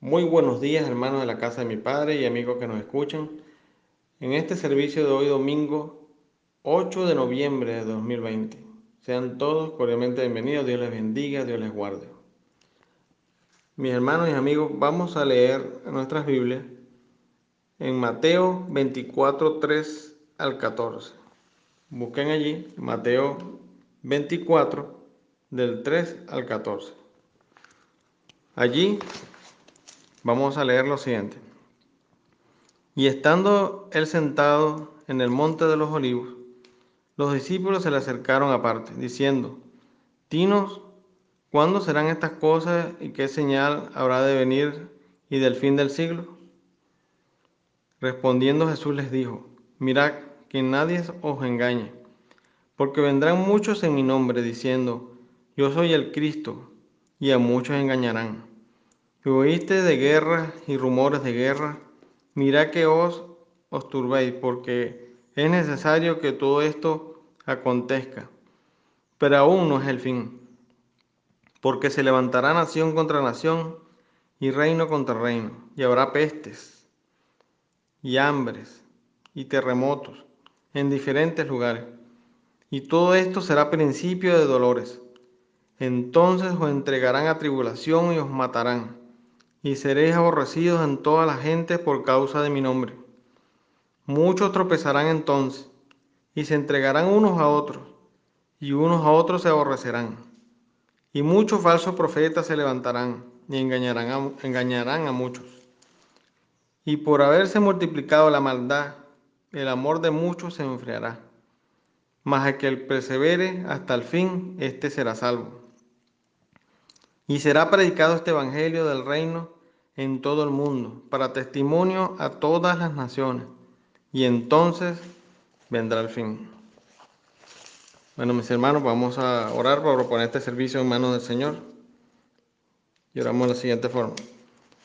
Muy buenos días, hermanos de la casa de mi Padre y amigos que nos escuchan. En este servicio de hoy domingo 8 de noviembre de 2020. Sean todos cordialmente bienvenidos. Dios les bendiga, Dios les guarde. Mis hermanos y amigos, vamos a leer nuestras Biblias en Mateo 24, 3 al 14. Busquen allí Mateo 24, del 3 al 14. Allí Vamos a leer lo siguiente. Y estando él sentado en el monte de los olivos, los discípulos se le acercaron aparte, diciendo, Dinos, ¿cuándo serán estas cosas y qué señal habrá de venir y del fin del siglo? Respondiendo Jesús les dijo, Mirad que nadie os engañe, porque vendrán muchos en mi nombre diciendo, Yo soy el Cristo, y a muchos engañarán oíste de guerra y rumores de guerra, mira que os os turbéis, porque es necesario que todo esto acontezca. Pero aún no es el fin, porque se levantará nación contra nación y reino contra reino, y habrá pestes y hambres y terremotos en diferentes lugares. Y todo esto será principio de dolores. Entonces os entregarán a tribulación y os matarán y seréis aborrecidos en toda la gente por causa de mi nombre. Muchos tropezarán entonces y se entregarán unos a otros, y unos a otros se aborrecerán. Y muchos falsos profetas se levantarán y engañarán a, engañarán a muchos. Y por haberse multiplicado la maldad, el amor de muchos se enfriará. Mas el que persevere hasta el fin, éste será salvo. Y será predicado este Evangelio del reino en todo el mundo, para testimonio a todas las naciones. Y entonces vendrá el fin. Bueno, mis hermanos, vamos a orar para proponer este servicio en manos del Señor. Y oramos de la siguiente forma.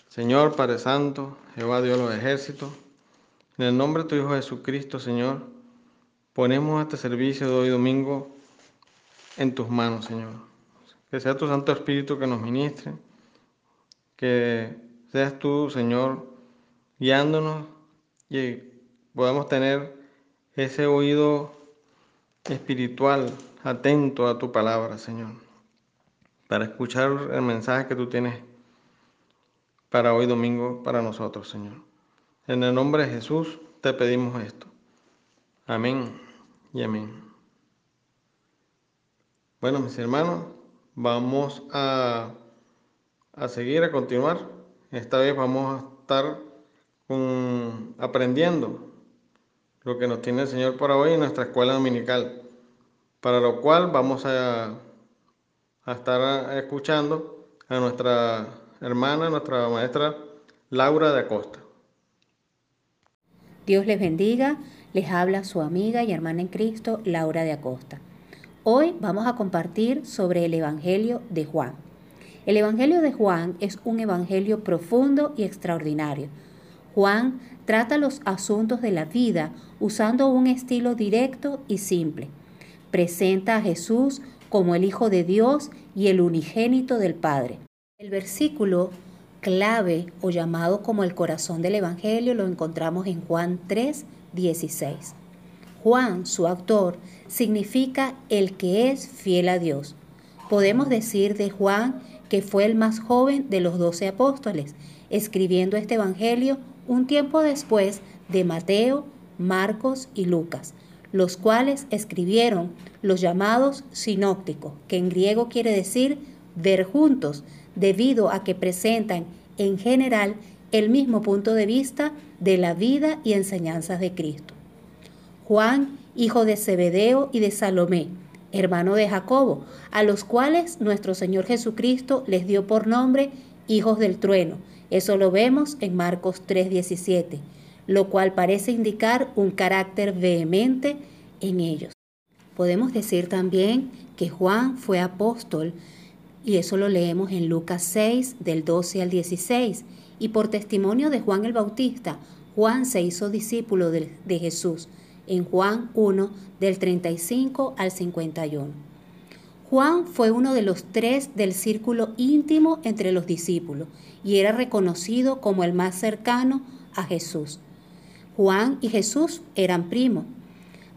Señor, Padre Santo, Jehová Dios de los ejércitos, en el nombre de tu Hijo Jesucristo, Señor, ponemos este servicio de hoy domingo en tus manos, Señor. Que sea tu Santo Espíritu que nos ministre. Que seas tú, Señor, guiándonos y podamos tener ese oído espiritual atento a tu palabra, Señor, para escuchar el mensaje que tú tienes para hoy domingo para nosotros, Señor. En el nombre de Jesús te pedimos esto. Amén y amén. Bueno, mis hermanos, Vamos a, a seguir, a continuar. Esta vez vamos a estar aprendiendo lo que nos tiene el Señor para hoy en nuestra escuela dominical, para lo cual vamos a, a estar escuchando a nuestra hermana, nuestra maestra Laura de Acosta. Dios les bendiga, les habla su amiga y hermana en Cristo, Laura de Acosta. Hoy vamos a compartir sobre el Evangelio de Juan. El Evangelio de Juan es un evangelio profundo y extraordinario. Juan trata los asuntos de la vida usando un estilo directo y simple. Presenta a Jesús como el Hijo de Dios y el unigénito del Padre. El versículo clave o llamado como el corazón del Evangelio lo encontramos en Juan 3, 16. Juan, su autor, significa el que es fiel a Dios. Podemos decir de Juan que fue el más joven de los doce apóstoles, escribiendo este Evangelio un tiempo después de Mateo, Marcos y Lucas, los cuales escribieron los llamados sinópticos, que en griego quiere decir ver juntos, debido a que presentan en general el mismo punto de vista de la vida y enseñanzas de Cristo. Juan, hijo de Zebedeo y de Salomé, hermano de Jacobo, a los cuales nuestro Señor Jesucristo les dio por nombre hijos del trueno. Eso lo vemos en Marcos 3:17, lo cual parece indicar un carácter vehemente en ellos. Podemos decir también que Juan fue apóstol, y eso lo leemos en Lucas 6, del 12 al 16, y por testimonio de Juan el Bautista, Juan se hizo discípulo de, de Jesús en Juan 1 del 35 al 51. Juan fue uno de los tres del círculo íntimo entre los discípulos y era reconocido como el más cercano a Jesús. Juan y Jesús eran primos,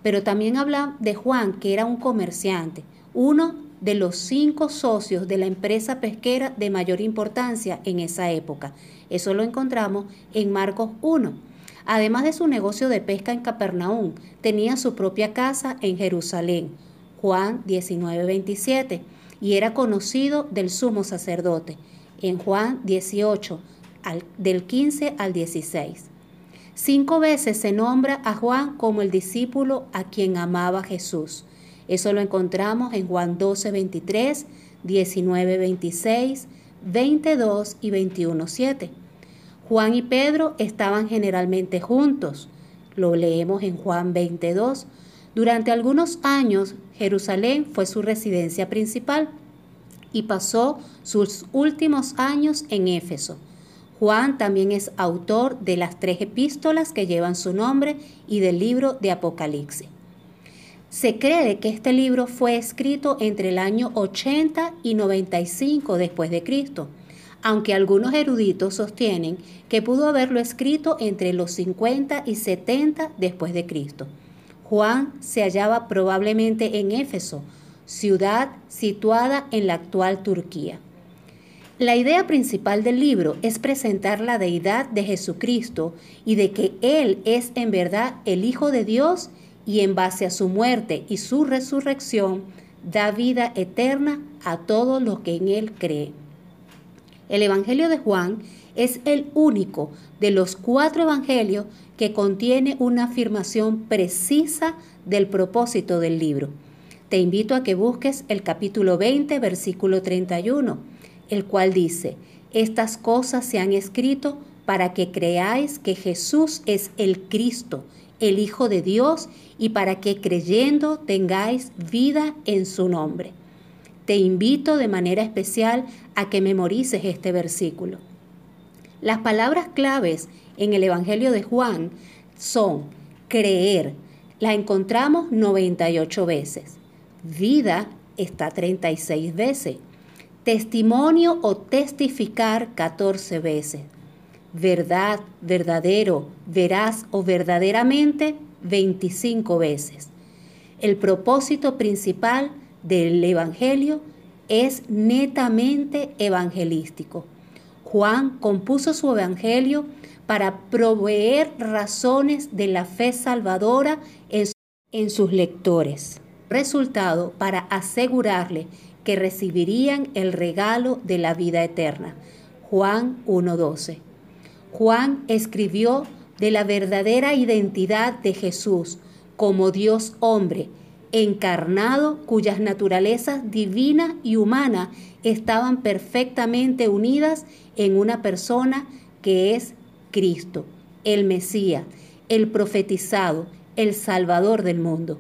pero también habla de Juan que era un comerciante, uno de los cinco socios de la empresa pesquera de mayor importancia en esa época. Eso lo encontramos en Marcos 1. Además de su negocio de pesca en Capernaum, tenía su propia casa en Jerusalén, Juan 19:27, y era conocido del sumo sacerdote, en Juan 18, del 15 al 16. Cinco veces se nombra a Juan como el discípulo a quien amaba Jesús. Eso lo encontramos en Juan 12, 23, 19, 26, 22 y 21, 7. Juan y Pedro estaban generalmente juntos. Lo leemos en Juan 22. Durante algunos años, Jerusalén fue su residencia principal y pasó sus últimos años en Éfeso. Juan también es autor de las tres epístolas que llevan su nombre y del libro de Apocalipsis. Se cree que este libro fue escrito entre el año 80 y 95 después de Cristo, aunque algunos eruditos sostienen que pudo haberlo escrito entre los 50 y 70 después de Cristo. Juan se hallaba probablemente en Éfeso, ciudad situada en la actual Turquía. La idea principal del libro es presentar la deidad de Jesucristo y de que Él es en verdad el Hijo de Dios y en base a su muerte y su resurrección da vida eterna a todos los que en Él creen. El Evangelio de Juan es el único de los cuatro evangelios que contiene una afirmación precisa del propósito del libro. Te invito a que busques el capítulo 20, versículo 31, el cual dice, estas cosas se han escrito para que creáis que Jesús es el Cristo, el Hijo de Dios, y para que creyendo tengáis vida en su nombre. Te invito de manera especial a que memorices este versículo. Las palabras claves en el Evangelio de Juan son creer, la encontramos 98 veces, vida está 36 veces, testimonio o testificar 14 veces, verdad, verdadero, veraz o verdaderamente 25 veces. El propósito principal del Evangelio es netamente evangelístico. Juan compuso su Evangelio para proveer razones de la fe salvadora en, sus lectores. Resultado para asegurarle que recibirían el regalo de la vida eterna. Juan 1.12. Juan escribió de la verdadera identidad de Jesús como Dios hombre, encarnado cuyas naturalezas divina y humana estaban perfectamente unidas en una persona que es Cristo, el Mesías, el profetizado, el Salvador del mundo.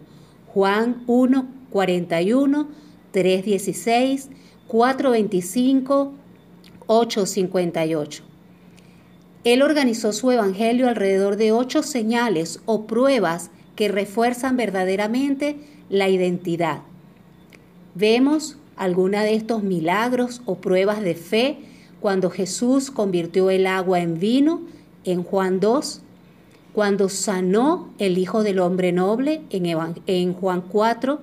Juan 1, 41, 3, 16, 4, 25, 8, 58. Él organizó su evangelio alrededor de ocho señales o pruebas que refuerzan verdaderamente la identidad. Vemos alguna de estos milagros o pruebas de fe cuando Jesús convirtió el agua en vino en Juan 2, cuando sanó el Hijo del Hombre Noble en, Juan 4,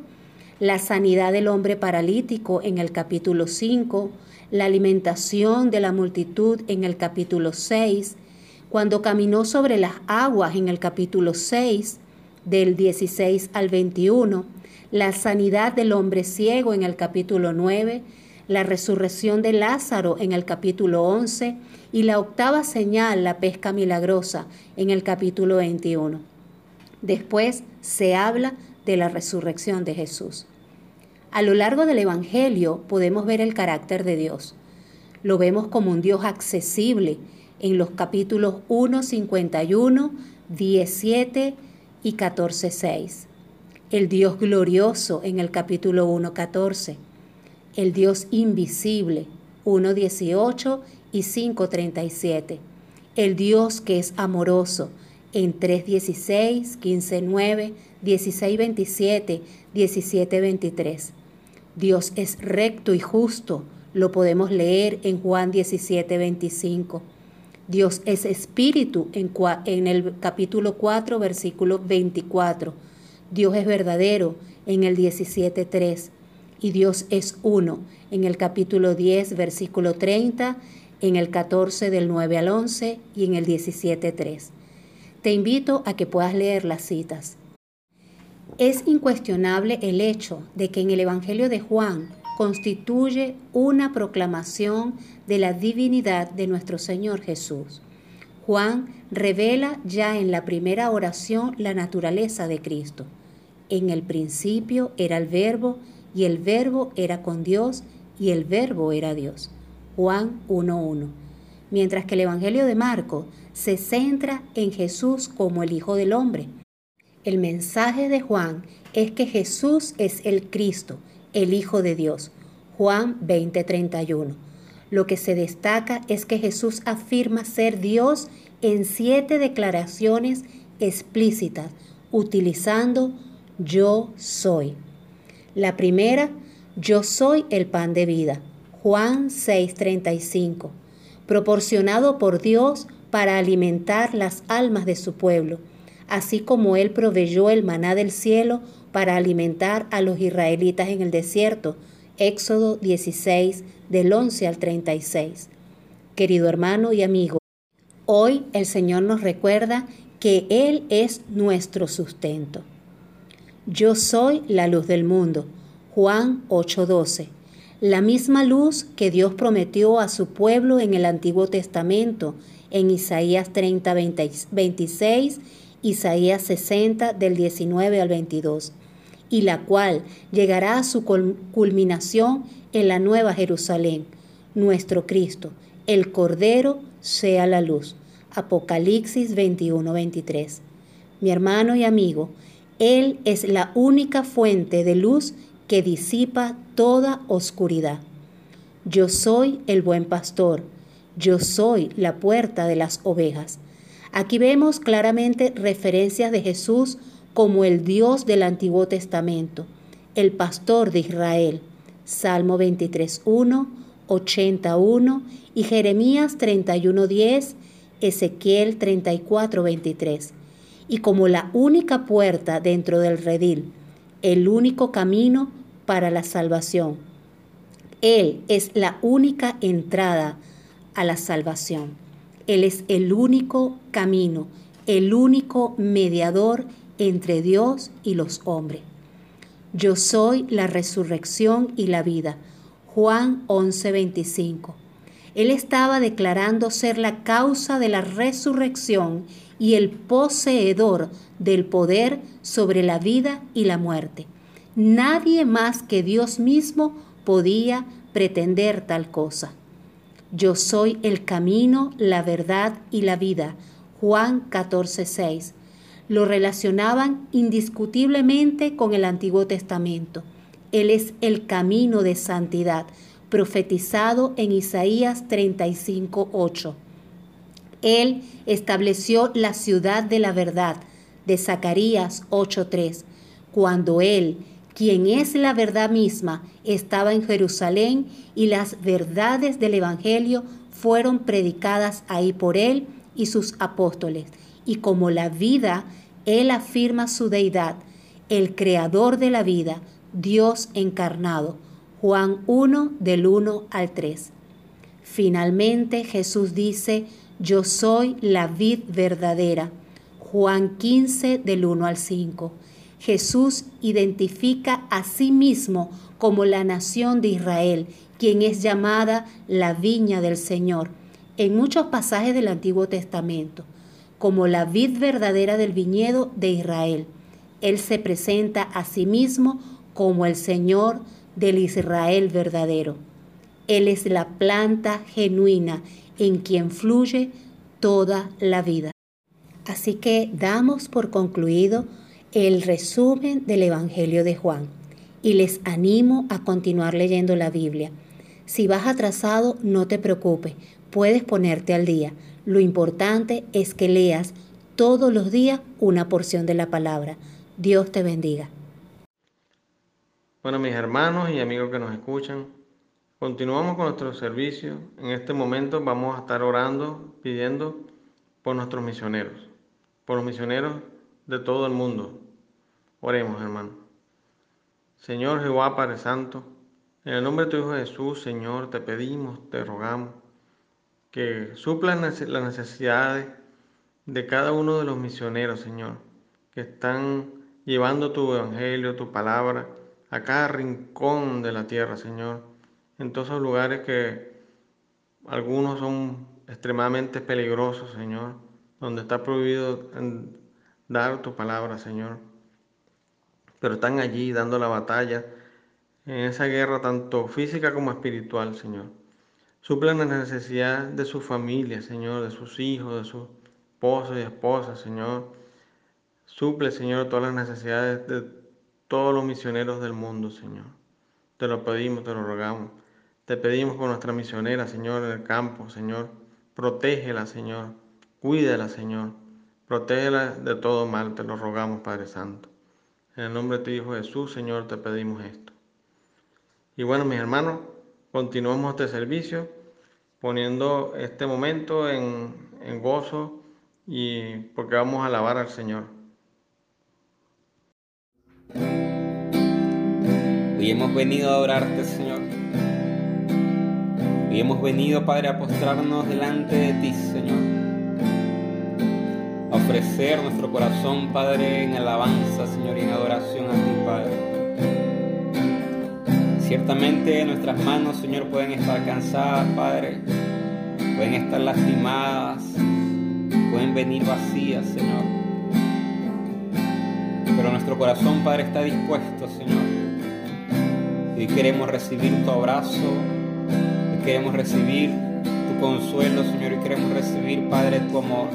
la sanidad del hombre paralítico en el capítulo 5, la alimentación de la multitud en el capítulo 6, cuando caminó sobre las aguas en el capítulo 6, del 16 al 21, la sanidad del hombre ciego en el capítulo 9, la resurrección de Lázaro en el capítulo 11 y la octava señal, la pesca milagrosa, en el capítulo 21. Después se habla de la resurrección de Jesús. A lo largo del Evangelio podemos ver el carácter de Dios. Lo vemos como un Dios accesible en los capítulos 1, 51, 17 y 14, 6. El Dios glorioso en el capítulo 1, 14. El Dios invisible 1, 18 y 5, 37. El Dios que es amoroso en 3, 16, 15, 9, 16, 27, 17, 23 Dios es recto y justo. Lo podemos leer en Juan 17, 25. Dios es espíritu en, en el capítulo 4, versículo 24. Dios es verdadero en el 17, 3. Y Dios es uno en el capítulo 10, versículo 30, en el 14 del 9 al 11 y en el 17, 3. Te invito a que puedas leer las citas. Es incuestionable el hecho de que en el Evangelio de Juan constituye una proclamación de la divinidad de nuestro Señor Jesús. Juan revela ya en la primera oración la naturaleza de Cristo. En el principio era el verbo y el verbo era con Dios y el verbo era Dios. Juan 1.1. Mientras que el Evangelio de Marco se centra en Jesús como el Hijo del Hombre el mensaje de Juan es que Jesús es el Cristo, el Hijo de Dios. Juan 20:31. Lo que se destaca es que Jesús afirma ser Dios en siete declaraciones explícitas, utilizando yo soy. La primera, yo soy el pan de vida. Juan 6:35. Proporcionado por Dios para alimentar las almas de su pueblo así como Él proveyó el maná del cielo para alimentar a los israelitas en el desierto. Éxodo 16, del 11 al 36. Querido hermano y amigo, hoy el Señor nos recuerda que Él es nuestro sustento. Yo soy la luz del mundo. Juan 8:12. La misma luz que Dios prometió a su pueblo en el Antiguo Testamento, en Isaías 30, 26 Isaías 60 del 19 al 22, y la cual llegará a su culminación en la nueva Jerusalén, nuestro Cristo, el Cordero sea la luz. Apocalipsis 21, 23. Mi hermano y amigo, Él es la única fuente de luz que disipa toda oscuridad. Yo soy el buen pastor, yo soy la puerta de las ovejas. Aquí vemos claramente referencias de Jesús como el Dios del Antiguo Testamento, el pastor de Israel. Salmo 23.1, 81 y Jeremías 31.10, Ezequiel 34.23. Y como la única puerta dentro del redil, el único camino para la salvación. Él es la única entrada a la salvación. Él es el único camino, el único mediador entre Dios y los hombres. Yo soy la resurrección y la vida. Juan 11:25. Él estaba declarando ser la causa de la resurrección y el poseedor del poder sobre la vida y la muerte. Nadie más que Dios mismo podía pretender tal cosa. Yo soy el camino, la verdad y la vida. Juan 14, 6. Lo relacionaban indiscutiblemente con el Antiguo Testamento. Él es el camino de santidad, profetizado en Isaías 35, 8. Él estableció la ciudad de la verdad, de Zacarías 8:3, cuando Él, quien es la verdad misma, estaba en Jerusalén y las verdades del Evangelio fueron predicadas ahí por él y sus apóstoles. Y como la vida, él afirma su deidad, el creador de la vida, Dios encarnado. Juan 1 del 1 al 3. Finalmente Jesús dice, yo soy la vid verdadera. Juan 15 del 1 al 5. Jesús identifica a sí mismo como la nación de Israel, quien es llamada la viña del Señor, en muchos pasajes del Antiguo Testamento, como la vid verdadera del viñedo de Israel. Él se presenta a sí mismo como el Señor del Israel verdadero. Él es la planta genuina en quien fluye toda la vida. Así que damos por concluido el resumen del Evangelio de Juan y les animo a continuar leyendo la Biblia. Si vas atrasado, no te preocupes, puedes ponerte al día. Lo importante es que leas todos los días una porción de la palabra. Dios te bendiga. Bueno, mis hermanos y amigos que nos escuchan, continuamos con nuestro servicio. En este momento vamos a estar orando, pidiendo por nuestros misioneros, por los misioneros de todo el mundo. Oremos, hermano. Señor Jehová Padre Santo, en el nombre de tu Hijo Jesús, Señor, te pedimos, te rogamos que suplan las necesidades de cada uno de los misioneros, Señor, que están llevando tu evangelio, tu palabra a cada rincón de la tierra, Señor, en todos esos lugares que algunos son extremadamente peligrosos, Señor, donde está prohibido dar tu palabra, Señor. Pero están allí dando la batalla en esa guerra tanto física como espiritual, Señor. Suplen la necesidad de su familia, Señor, de sus hijos, de sus esposos y esposas, Señor. Suple, Señor, todas las necesidades de todos los misioneros del mundo, Señor. Te lo pedimos, te lo rogamos. Te pedimos por nuestra misionera, Señor, en el campo, Señor. Protégela, Señor. Cuídala, Señor. Protégela de todo mal, te lo rogamos, Padre Santo. En el nombre de tu Hijo Jesús, Señor, te pedimos esto. Y bueno, mis hermanos, continuamos este servicio poniendo este momento en, en gozo y porque vamos a alabar al Señor. Hoy hemos venido a adorarte, Hoy hemos venido, Padre, a postrarnos delante de ti, Señor. A ofrecer nuestro corazón, Padre, en alabanza, Señor, y en adoración a ti, Padre. Ciertamente nuestras manos, Señor, pueden estar cansadas, Padre. Pueden estar lastimadas, pueden venir vacías, Señor. Pero nuestro corazón, Padre, está dispuesto, Señor. Y queremos recibir tu abrazo, y queremos recibir tu consuelo, Señor, y queremos recibir, Padre, tu amor.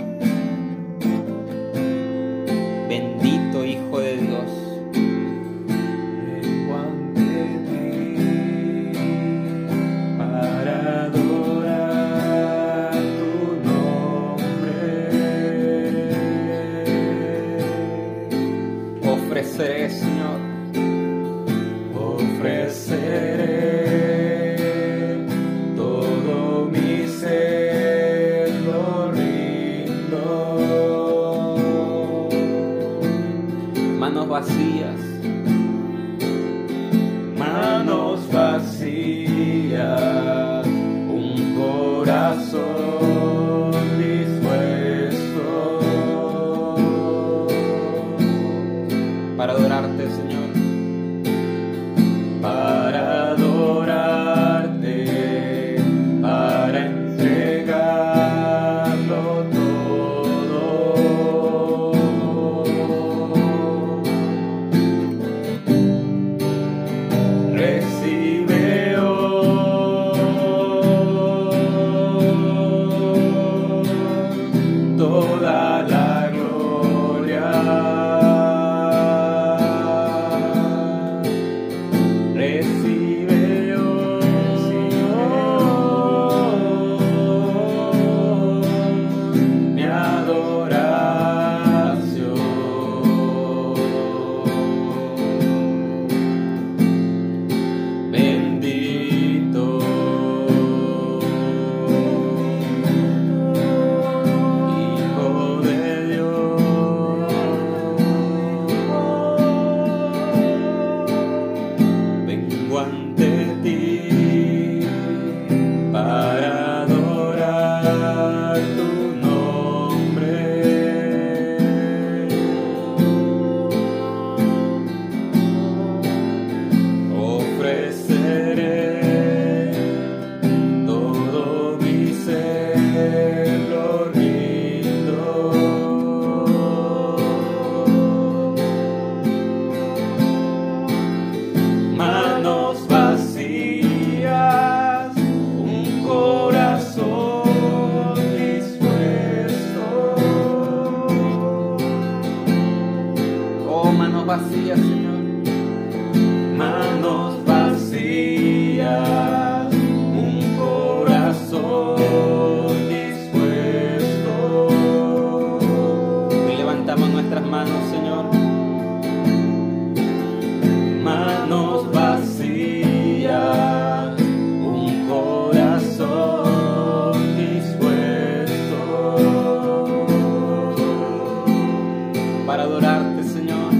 para adorarte, Señor.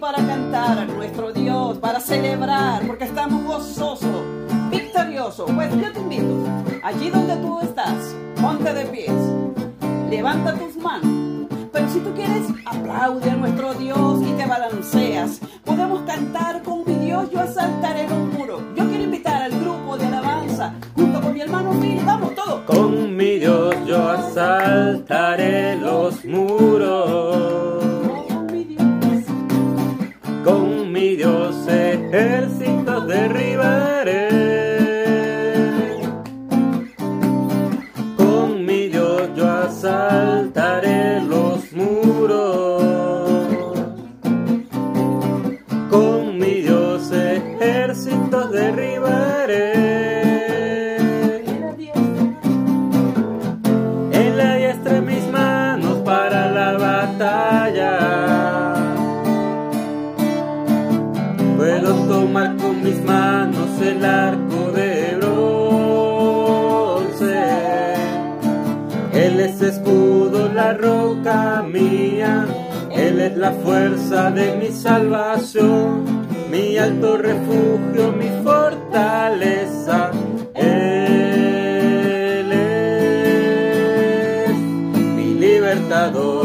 Para cantar a nuestro Dios, para celebrar, porque estamos gozosos, victoriosos. Pues yo te invito, allí donde tú estás, ponte de pies, levanta tus manos. Pero si tú quieres, aplaude a nuestro Dios y te balanceas. Podemos cantar con mi Dios, yo asaltaré los muros. Yo quiero invitar al grupo de alabanza, junto con mi hermano Phil, vamos todos. Con mi Dios yo asaltaré los muros. Con mi Dios. Ejércitos derribaré. La fuerza de mi salvación, mi alto refugio, mi fortaleza. Él es mi libertador.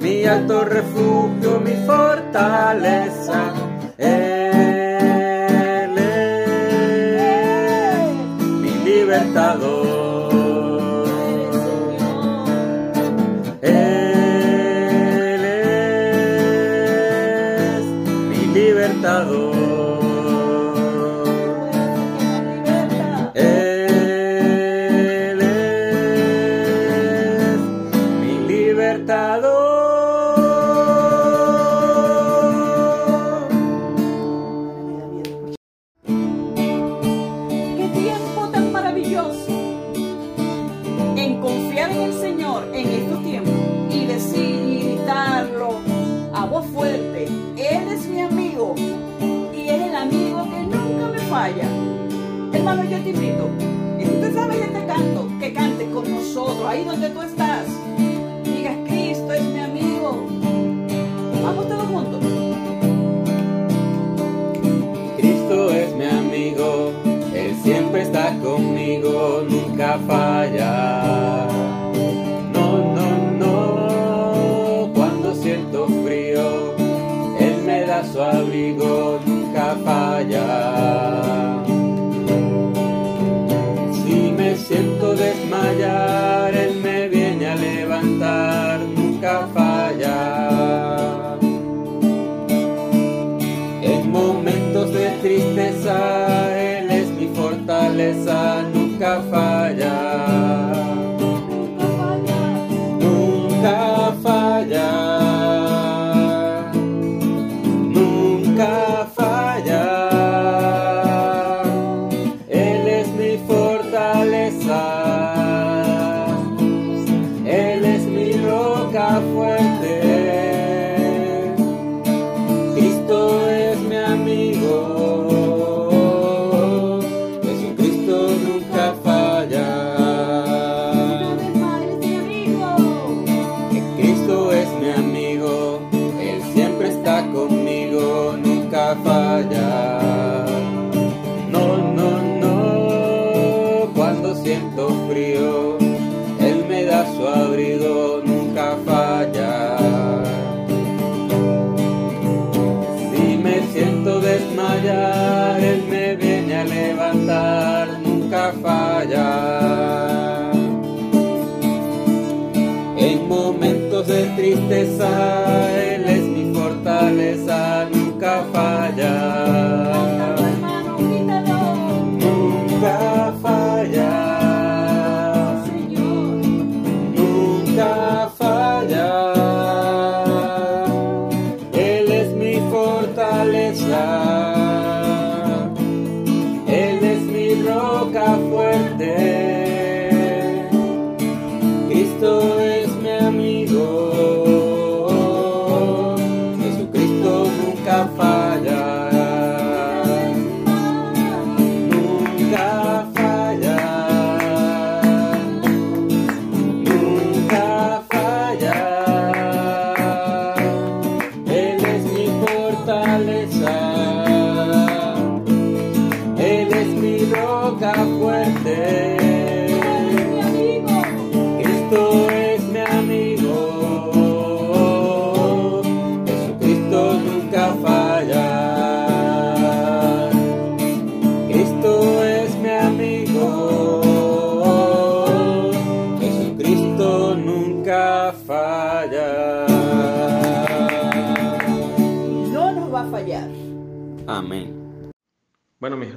Mi alto refugio, mi fortaleza. Él es mi libertador. Ahí donde tú estás. Digas, Cristo es mi amigo. Vamos todos juntos. Cristo es mi amigo, Él siempre está conmigo, nunca falla. Tristeza, Él es mi fortaleza, nunca falla. Nunca falla. Nunca falla. Él es mi fortaleza. Él es mi roca fuerte. Cristo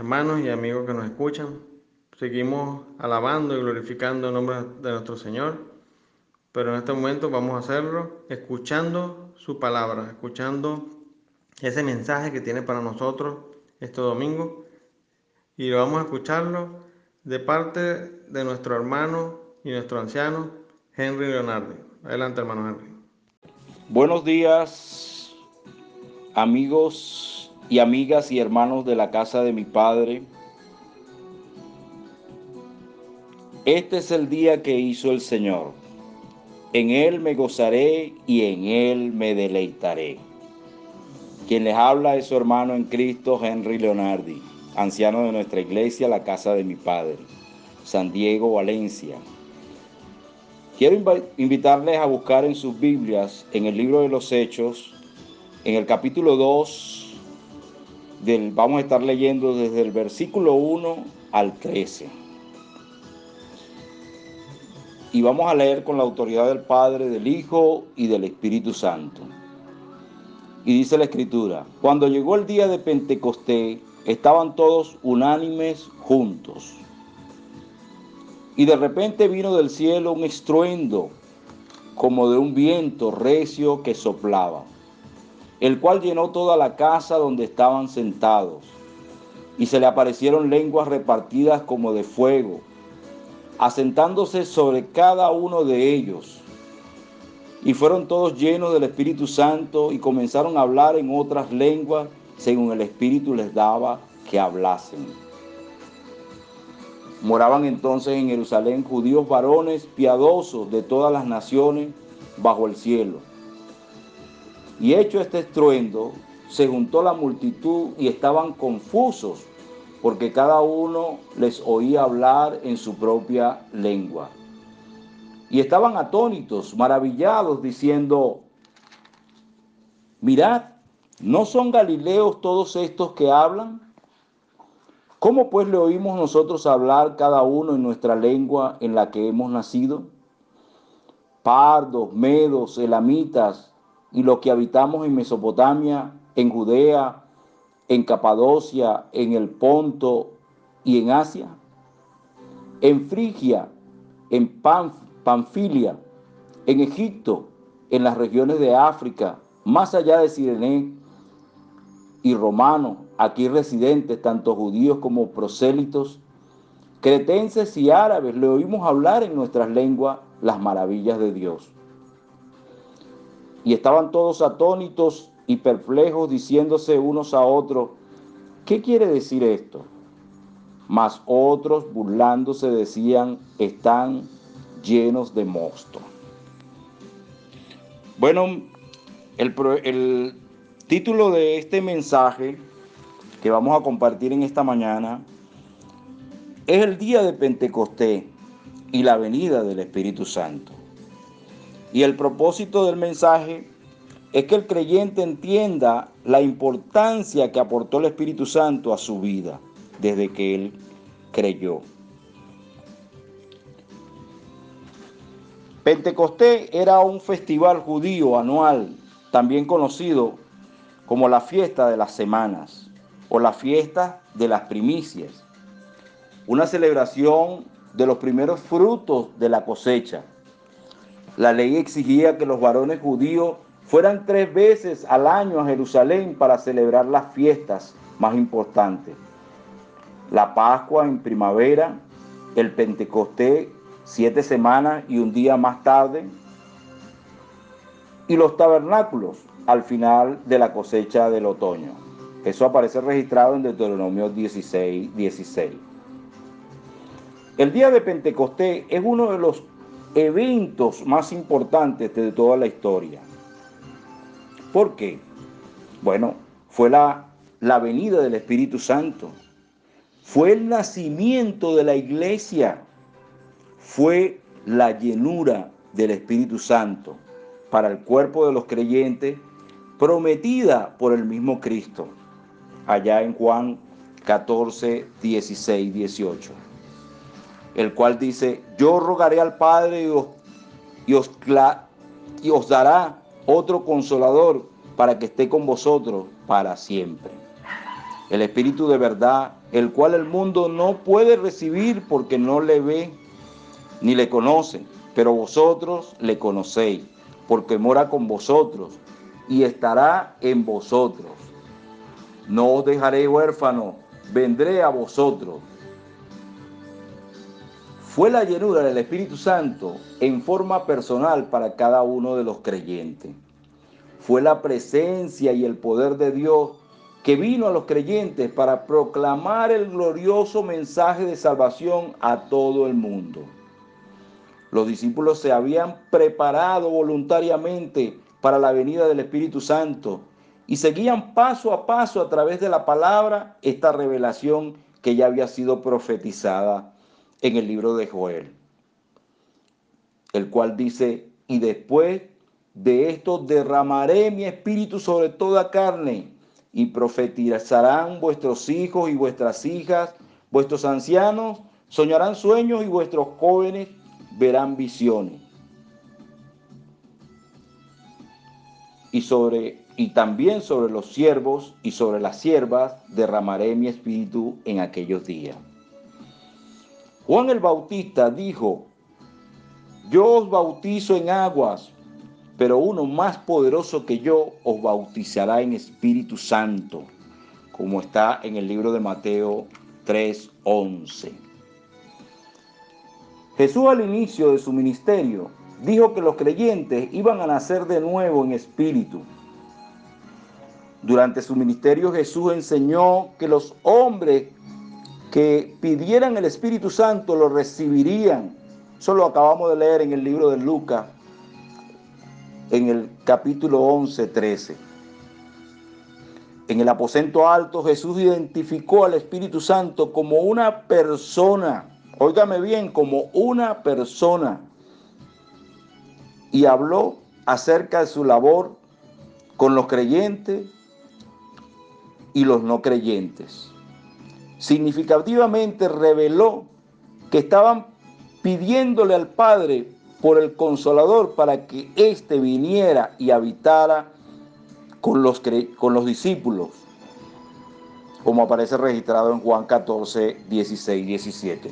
hermanos y amigos que nos escuchan, seguimos alabando y glorificando el nombre de nuestro Señor, pero en este momento vamos a hacerlo escuchando su palabra, escuchando ese mensaje que tiene para nosotros este domingo y vamos a escucharlo de parte de nuestro hermano y nuestro anciano Henry Leonardi. Adelante, hermano Henry. Buenos días, amigos y amigas y hermanos de la casa de mi Padre. Este es el día que hizo el Señor. En Él me gozaré y en Él me deleitaré. Quien les habla es su hermano en Cristo, Henry Leonardi, anciano de nuestra iglesia, la casa de mi Padre, San Diego, Valencia. Quiero invi- invitarles a buscar en sus Biblias, en el libro de los Hechos, en el capítulo 2, vamos a estar leyendo desde el versículo 1 al 13. Y vamos a leer con la autoridad del Padre, del Hijo y del Espíritu Santo. Y dice la Escritura, cuando llegó el día de Pentecostés, estaban todos unánimes juntos. Y de repente vino del cielo un estruendo como de un viento recio que soplaba, el cual llenó toda la casa donde estaban sentados. Y se le aparecieron lenguas repartidas como de fuego, asentándose sobre cada uno de ellos. Y fueron todos llenos del Espíritu Santo y comenzaron a hablar en otras lenguas según el Espíritu les daba que hablasen. Moraban entonces en Jerusalén judíos varones piadosos de todas las naciones bajo el cielo. Y hecho este estruendo, se juntó la multitud y estaban confusos, porque cada uno les oía hablar en su propia lengua. Y estaban atónitos, maravillados, diciendo, mirad, ¿no son galileos todos estos que hablan? ¿Cómo pues le oímos nosotros hablar cada uno en nuestra lengua en la que hemos nacido? Pardos, medos, elamitas y los que habitamos en Mesopotamia, en Judea, en Capadocia, en el Ponto y en Asia, en Frigia, en Panf- Panfilia, en Egipto, en las regiones de África, más allá de Sirene y romanos, aquí residentes, tanto judíos como prosélitos, cretenses y árabes, le oímos hablar en nuestras lenguas las maravillas de Dios. Y estaban todos atónitos y perplejos, diciéndose unos a otros, ¿qué quiere decir esto? Mas otros, burlándose, decían, están llenos de mosto. Bueno, el, el título de este mensaje que vamos a compartir en esta mañana es el día de Pentecostés y la venida del Espíritu Santo. Y el propósito del mensaje es que el creyente entienda la importancia que aportó el Espíritu Santo a su vida desde que él creyó. Pentecostés era un festival judío anual, también conocido como la fiesta de las semanas o la fiesta de las primicias, una celebración de los primeros frutos de la cosecha. La ley exigía que los varones judíos fueran tres veces al año a Jerusalén para celebrar las fiestas más importantes. La Pascua en primavera, el Pentecostés siete semanas y un día más tarde, y los tabernáculos al final de la cosecha del otoño. Eso aparece registrado en Deuteronomio 16, 16. El día de Pentecostés es uno de los eventos más importantes de toda la historia. ¿Por qué? Bueno, fue la, la venida del Espíritu Santo, fue el nacimiento de la iglesia, fue la llenura del Espíritu Santo para el cuerpo de los creyentes prometida por el mismo Cristo, allá en Juan 14, 16, 18, el cual dice, yo rogaré al Padre y os, y os, dará otro consolador para que esté con vosotros para siempre. El Espíritu de verdad, el cual el mundo no puede recibir porque no le ve ni le conoce, pero vosotros le conocéis, porque mora con vosotros y estará en vosotros. No os dejaré huérfano, vendré a vosotros. Fue la llenura del Espíritu Santo en forma personal para cada uno de los creyentes. Fue la presencia y el poder de Dios que vino a los creyentes para proclamar el glorioso mensaje de salvación a todo el mundo. Los discípulos se habían preparado voluntariamente para la venida del Espíritu Santo y seguían paso a paso a través de la palabra esta revelación que ya había sido profetizada en el libro de Joel, el cual dice, y después de esto derramaré mi espíritu sobre toda carne y profetizarán vuestros hijos y vuestras hijas, vuestros ancianos soñarán sueños y vuestros jóvenes verán visiones. Y sobre y también sobre los siervos y sobre las siervas derramaré mi espíritu en aquellos días. Juan el Bautista dijo, yo os bautizo en aguas, pero uno más poderoso que yo os bautizará en Espíritu Santo, como está en el libro de Mateo 3:11. Jesús al inicio de su ministerio dijo que los creyentes iban a nacer de nuevo en espíritu. Durante su ministerio Jesús enseñó que los hombres que pidieran el Espíritu Santo lo recibirían. Eso lo acabamos de leer en el libro de Lucas, en el capítulo 11, 13. En el aposento alto Jesús identificó al Espíritu Santo como una persona óigame bien, como una persona y habló acerca de su labor con los creyentes y los no creyentes. Significativamente reveló que estaban pidiéndole al Padre por el consolador para que éste viniera y habitara con los, con los discípulos, como aparece registrado en Juan 14, 16, 17.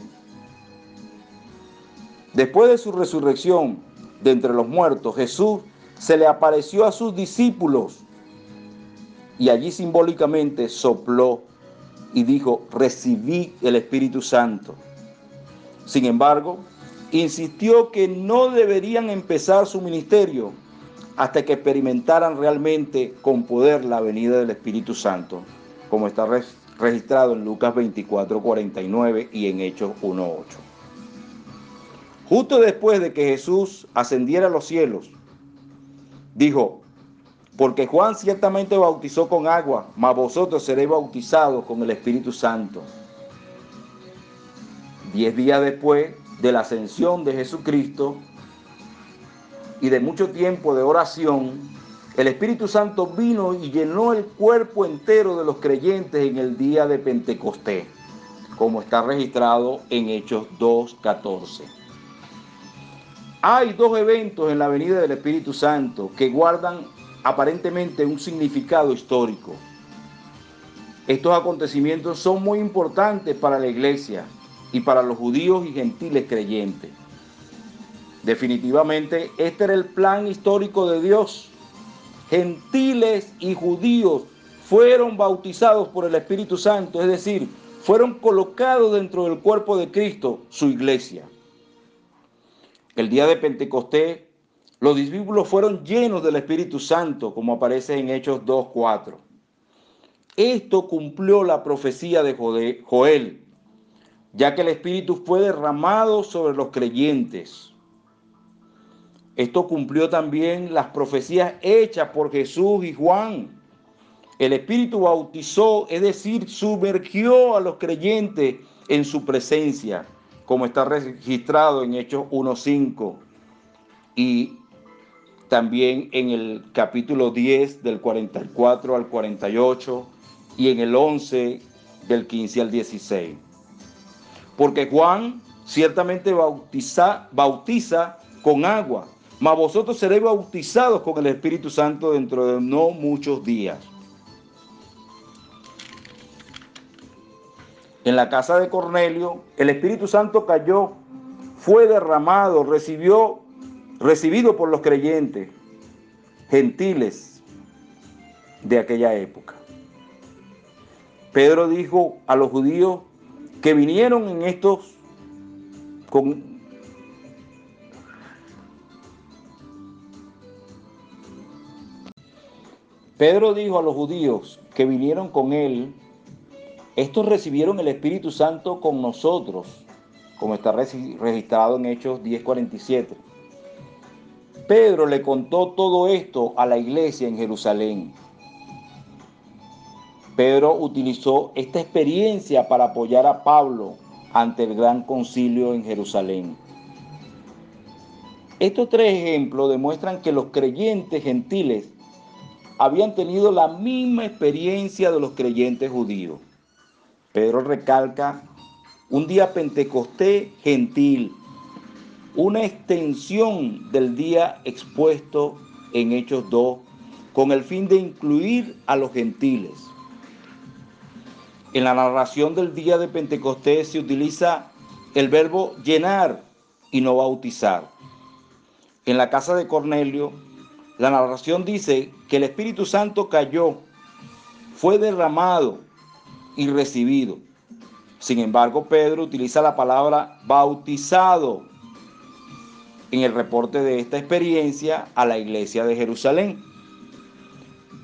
Después de su resurrección de entre los muertos, Jesús se le apareció a sus discípulos y allí simbólicamente sopló y dijo, recibí el Espíritu Santo. Sin embargo, insistió que no deberían empezar su ministerio hasta que experimentaran realmente con poder la venida del Espíritu Santo, como está registrado en Lucas 24, 49 y en Hechos 1, 8. Justo después de que Jesús ascendiera a los cielos, dijo, porque Juan ciertamente bautizó con agua, mas vosotros seréis bautizados con el Espíritu Santo. Diez días después de la ascensión de Jesucristo y de mucho tiempo de oración, el Espíritu Santo vino y llenó el cuerpo entero de los creyentes en el día de Pentecostés, como está registrado en Hechos 2.14. Hay dos eventos en la venida del Espíritu Santo que guardan aparentemente un significado histórico. Estos acontecimientos son muy importantes para la iglesia y para los judíos y gentiles creyentes. Definitivamente, este era el plan histórico de Dios. Gentiles y judíos fueron bautizados por el Espíritu Santo, es decir, fueron colocados dentro del cuerpo de Cristo, su iglesia. El día de Pentecostés los discípulos fueron llenos del Espíritu Santo, como aparece en Hechos 2.4. Esto cumplió la profecía de Joel, ya que el Espíritu fue derramado sobre los creyentes. Esto cumplió también las profecías hechas por Jesús y Juan. El Espíritu bautizó, es decir, sumergió a los creyentes en su presencia, como está registrado en Hechos 1.5. Y también en el capítulo 10 del 44 al 48 y en el 11 del 15 al 16. Porque Juan ciertamente bautiza, bautiza con agua, mas vosotros seréis bautizados con el Espíritu Santo dentro de no muchos días. En la casa de Cornelio, el Espíritu Santo cayó, fue derramado, recibió recibido por los creyentes gentiles de aquella época. Pedro dijo a los judíos que vinieron en estos Pedro dijo a los judíos que vinieron con él, estos recibieron el Espíritu Santo con nosotros, como está registrado en Hechos 10:47. Pedro le contó todo esto a la iglesia en Jerusalén. Pedro utilizó esta experiencia para apoyar a Pablo ante el gran concilio en Jerusalén. Estos tres ejemplos demuestran que los creyentes gentiles habían tenido la misma experiencia de los creyentes judíos. Pedro recalca un día pentecostés gentil, una extensión del día expuesto en Hechos 2 con el fin de incluir a los gentiles. En la narración del día de Pentecostés se utiliza el verbo llenar y no bautizar. En la casa de Cornelio, la narración dice que el Espíritu Santo cayó, fue derramado y recibido. Sin embargo, Pedro utiliza la palabra bautizado en el reporte de esta experiencia a la iglesia de Jerusalén.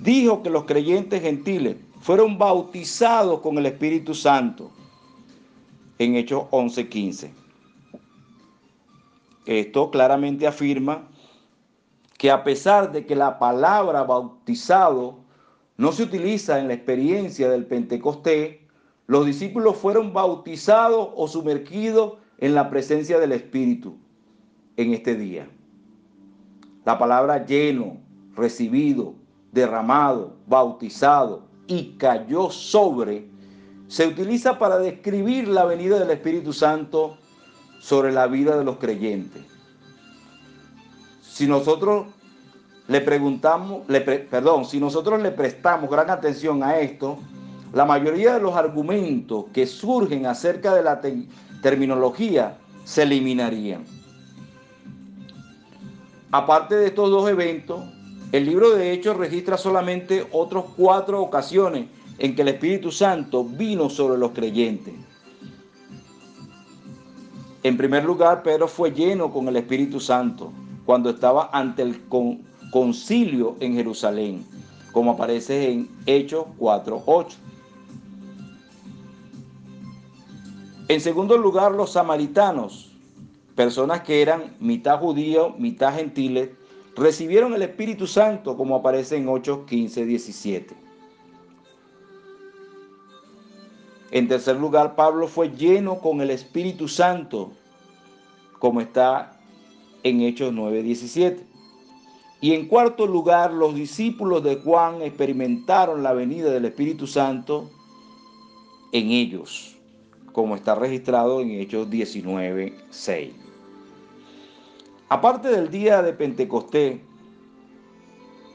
Dijo que los creyentes gentiles fueron bautizados con el Espíritu Santo en Hechos 11:15. Esto claramente afirma que a pesar de que la palabra bautizado no se utiliza en la experiencia del Pentecostés, los discípulos fueron bautizados o sumergidos en la presencia del Espíritu en este día. La palabra lleno, recibido, derramado, bautizado y cayó sobre se utiliza para describir la venida del Espíritu Santo sobre la vida de los creyentes. Si nosotros le preguntamos, le perdón, si nosotros le prestamos gran atención a esto, la mayoría de los argumentos que surgen acerca de la terminología se eliminarían. Aparte de estos dos eventos, el libro de Hechos registra solamente otras cuatro ocasiones en que el Espíritu Santo vino sobre los creyentes. En primer lugar, Pedro fue lleno con el Espíritu Santo cuando estaba ante el concilio en Jerusalén, como aparece en Hechos 4.8. En segundo lugar, los samaritanos, personas que eran mitad judíos, mitad gentiles, recibieron el Espíritu Santo, como aparece en 8, 15, 17. En tercer lugar, Pablo fue lleno con el Espíritu Santo, como está en Hechos 9, 17. Y en cuarto lugar, los discípulos de Juan experimentaron la venida del Espíritu Santo en ellos, como está registrado en Hechos 19, 6. Aparte del día de Pentecostés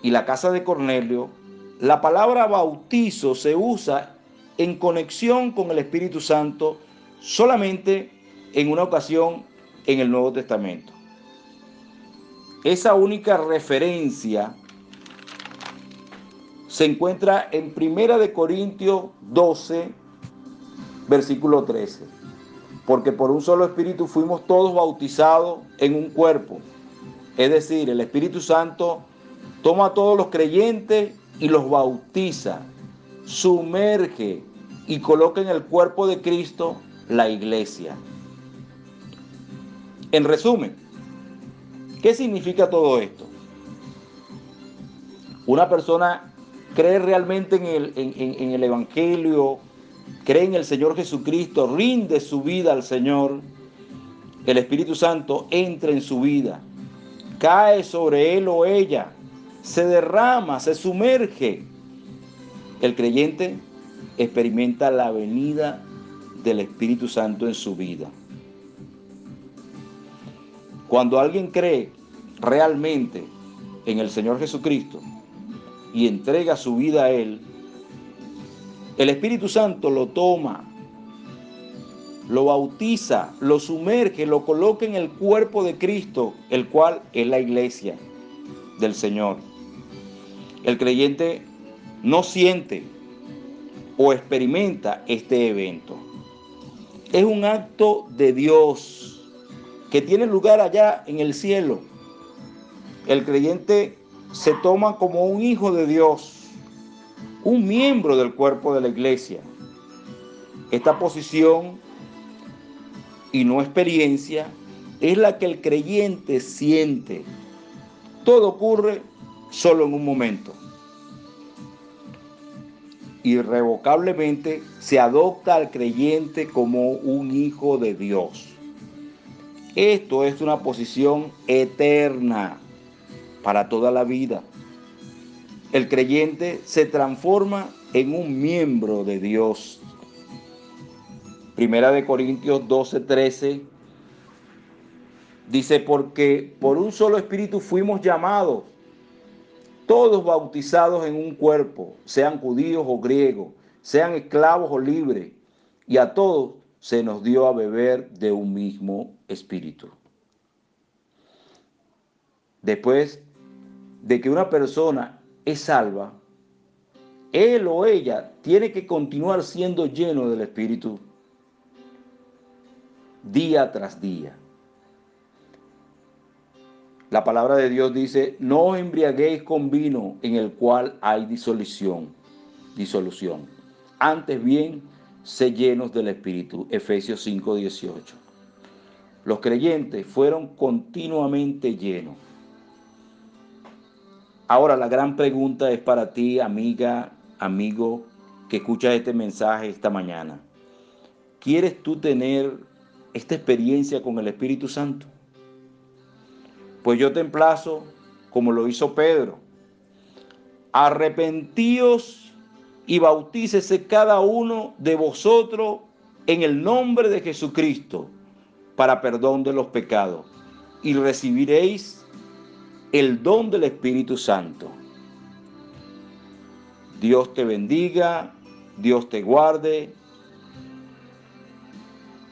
y la casa de Cornelio, la palabra bautizo se usa en conexión con el Espíritu Santo solamente en una ocasión en el Nuevo Testamento. Esa única referencia se encuentra en Primera de Corintios 12, versículo 13. Porque por un solo espíritu fuimos todos bautizados en un cuerpo. Es decir, el Espíritu Santo toma a todos los creyentes y los bautiza, sumerge y coloca en el cuerpo de Cristo la iglesia. En resumen, ¿qué significa todo esto? Una persona cree realmente en el, en, el Evangelio, cree en el Señor Jesucristo, rinde su vida al Señor, el Espíritu Santo entra en su vida, cae sobre él o ella, se derrama, se sumerge. El creyente experimenta la venida del Espíritu Santo en su vida. Cuando alguien cree realmente en el Señor Jesucristo y entrega su vida a Él, el Espíritu Santo lo toma, lo bautiza, lo sumerge, lo coloca en el cuerpo de Cristo, el cual es la iglesia del Señor. El creyente no siente o experimenta este evento. Es un acto de Dios que tiene lugar allá en el cielo. El creyente se toma como un hijo de Dios, un miembro del cuerpo de la iglesia. Esta posición y no experiencia es la que el creyente siente. Todo ocurre solo en un momento irrevocablemente se adopta al creyente como un hijo de Dios. Esto es una posición eterna para toda la vida. El creyente se transforma en un miembro de Dios. Primera de Corintios 12, 13 dice, porque por un solo espíritu fuimos llamados todos bautizados en un cuerpo, sean judíos o griegos, sean esclavos o libres, y a todos se nos dio a beber de un mismo espíritu. Después de que una persona es salva, él o ella tiene que continuar siendo lleno del Espíritu día tras día. La palabra de Dios dice, no embriaguéis con vino en el cual hay disolución, disolución. Antes bien, sé llenos del Espíritu. Efesios 5, 18. Los creyentes fueron continuamente llenos. Ahora la gran pregunta es para ti, amiga, amigo, que escuchas este mensaje esta mañana. ¿Quieres tú tener esta experiencia con el Espíritu Santo? Pues yo te emplazo, como lo hizo Pedro, arrepentíos y bautícese cada uno de vosotros en el nombre de Jesucristo para perdón de los pecados y recibiréis el don del Espíritu Santo. Dios te bendiga, Dios te guarde,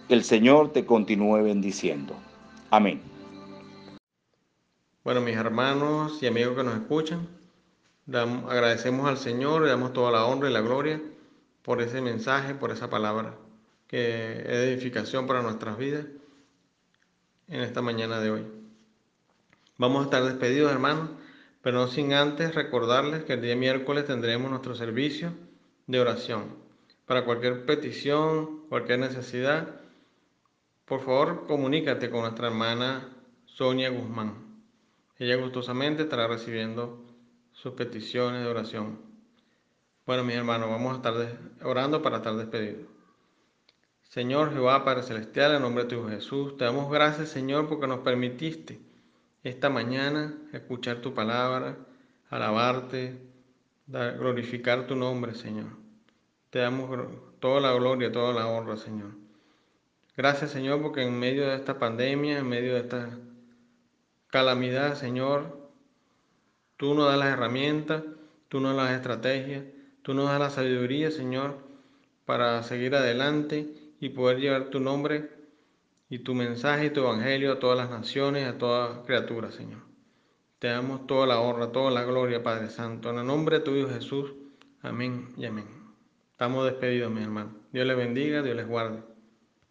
el Señor te continúe bendiciendo. Amén. Bueno, mis hermanos y amigos que nos escuchan, agradecemos al Señor, le damos toda la honra y la gloria por ese mensaje, por esa palabra que es edificación para nuestras vidas en esta mañana de hoy. Vamos a estar despedidos, hermanos, pero no sin antes recordarles que el día miércoles tendremos nuestro servicio de oración. Para cualquier petición, cualquier necesidad, por favor comunícate con nuestra hermana Sonia Guzmán. Ella gustosamente estará recibiendo sus peticiones de oración. Bueno, mis hermanos, vamos a estar orando para estar despedidos. Señor Jehová, Padre Celestial, en nombre de tu Jesús, te damos gracias, Señor, porque nos permitiste esta mañana escuchar tu palabra, alabarte, glorificar tu nombre, Señor. Te damos toda la gloria, toda la honra, Señor. Gracias, Señor, porque en medio de esta pandemia, en medio de esta calamidad, Señor, tú nos das las herramientas, tú nos das las estrategias, tú nos das la sabiduría, Señor, para seguir adelante y poder llevar tu nombre y tu mensaje y tu evangelio a todas las naciones, a toda criatura, Señor. Te damos toda la honra, toda la gloria, Padre Santo. En el nombre de tu Hijo Jesús. Amén y amén. Estamos despedidos, mi hermano. Dios les bendiga, Dios les guarde.